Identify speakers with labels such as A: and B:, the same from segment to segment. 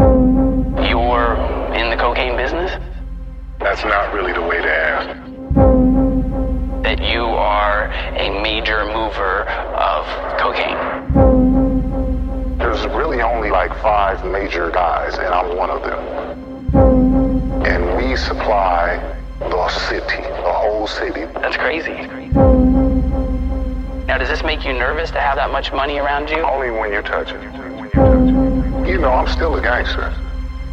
A: You're in the cocaine business?
B: That's not really the way to ask.
A: That you are a major mover of cocaine.
B: There's really only like five major guys, and I'm one of them. And we supply the city, the whole city.
A: That's crazy. Now, does this make you nervous to have that much money around you?
B: Only when you touch it. you know I'm still a gangster.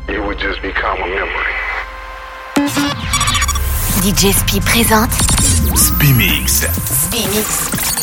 B: You would just become a memory.
C: DJ Spi présente
D: Spimix.
C: Spimix.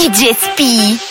C: DJ Spee.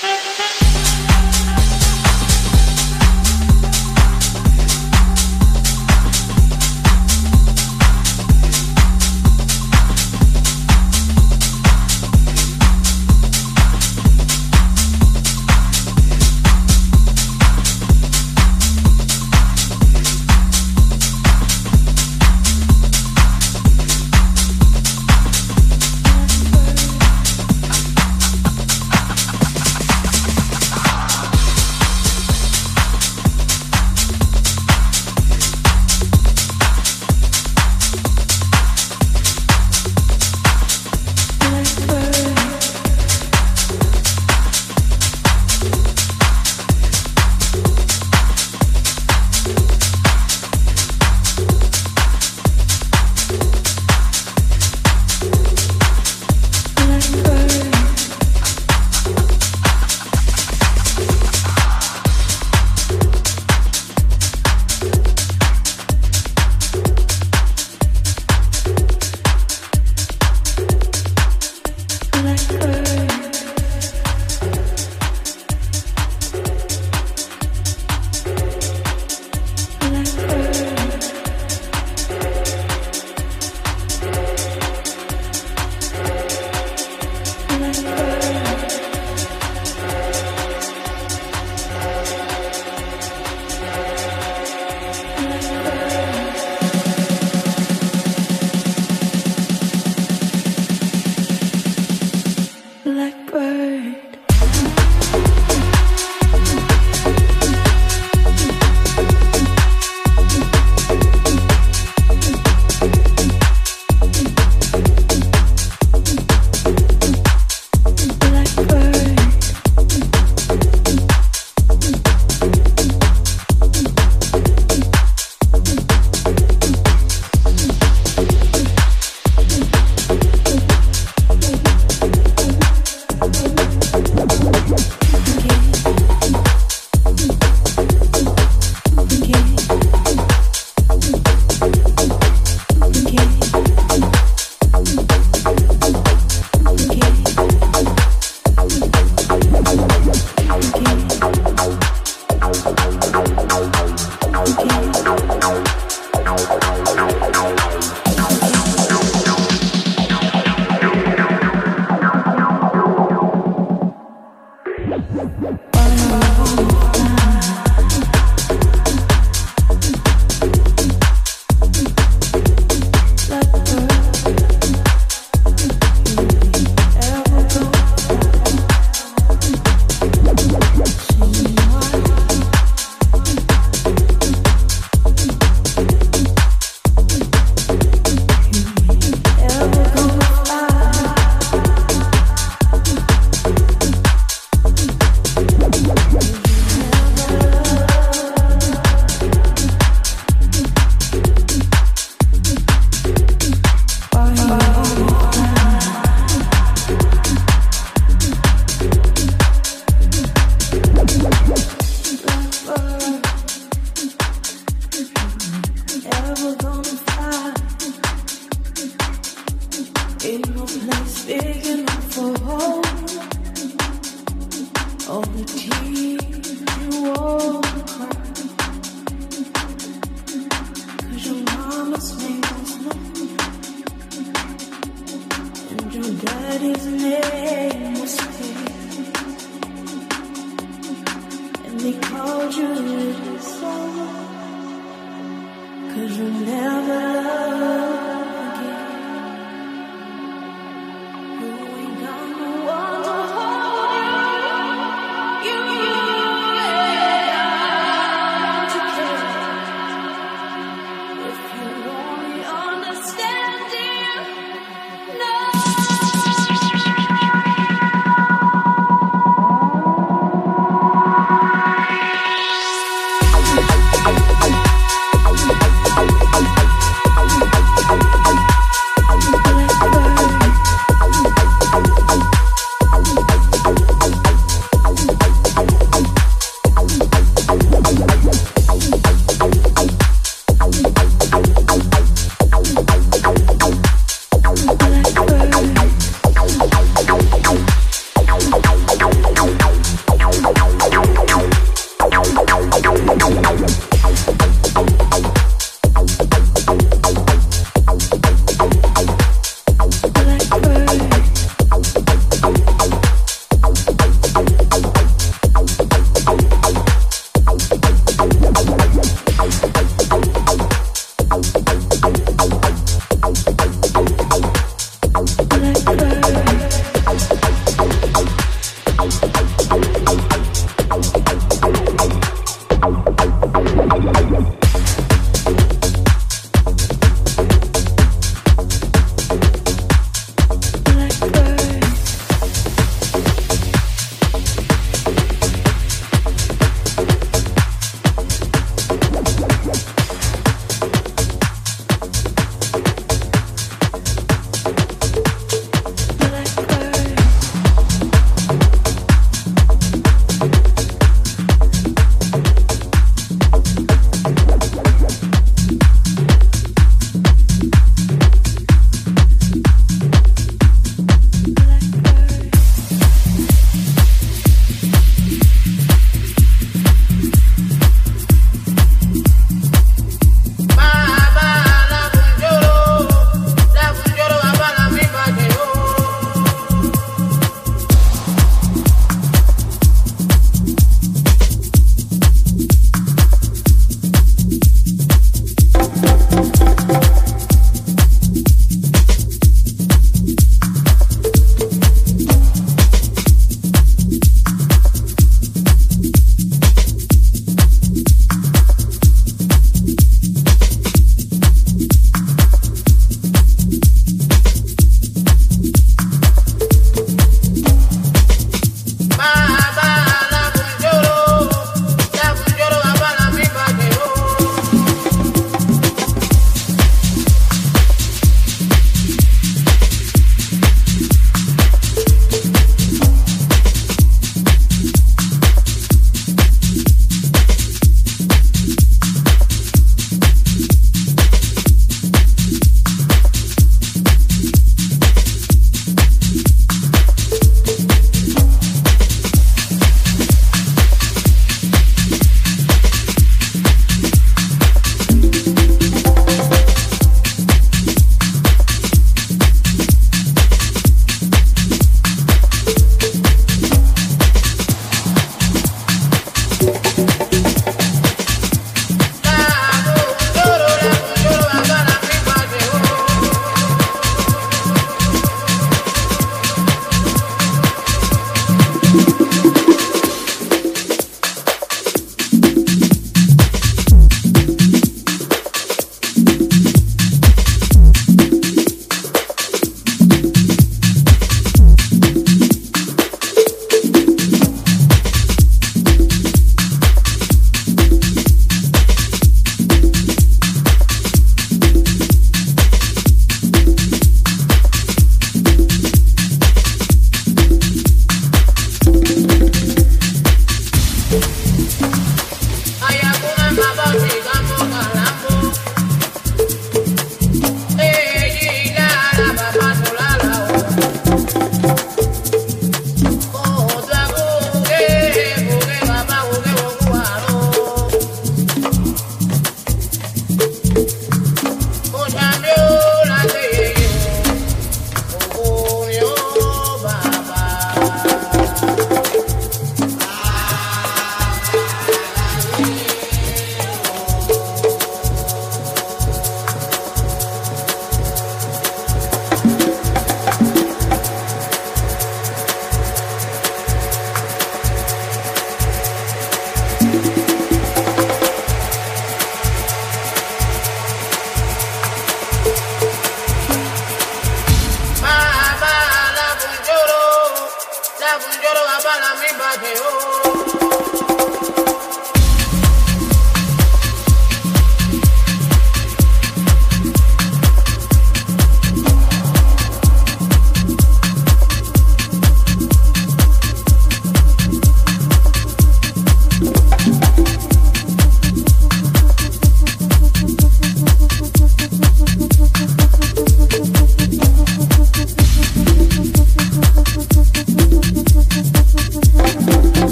E: है ओ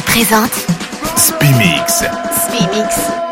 E: présente
D: Spimix.
E: Spimix.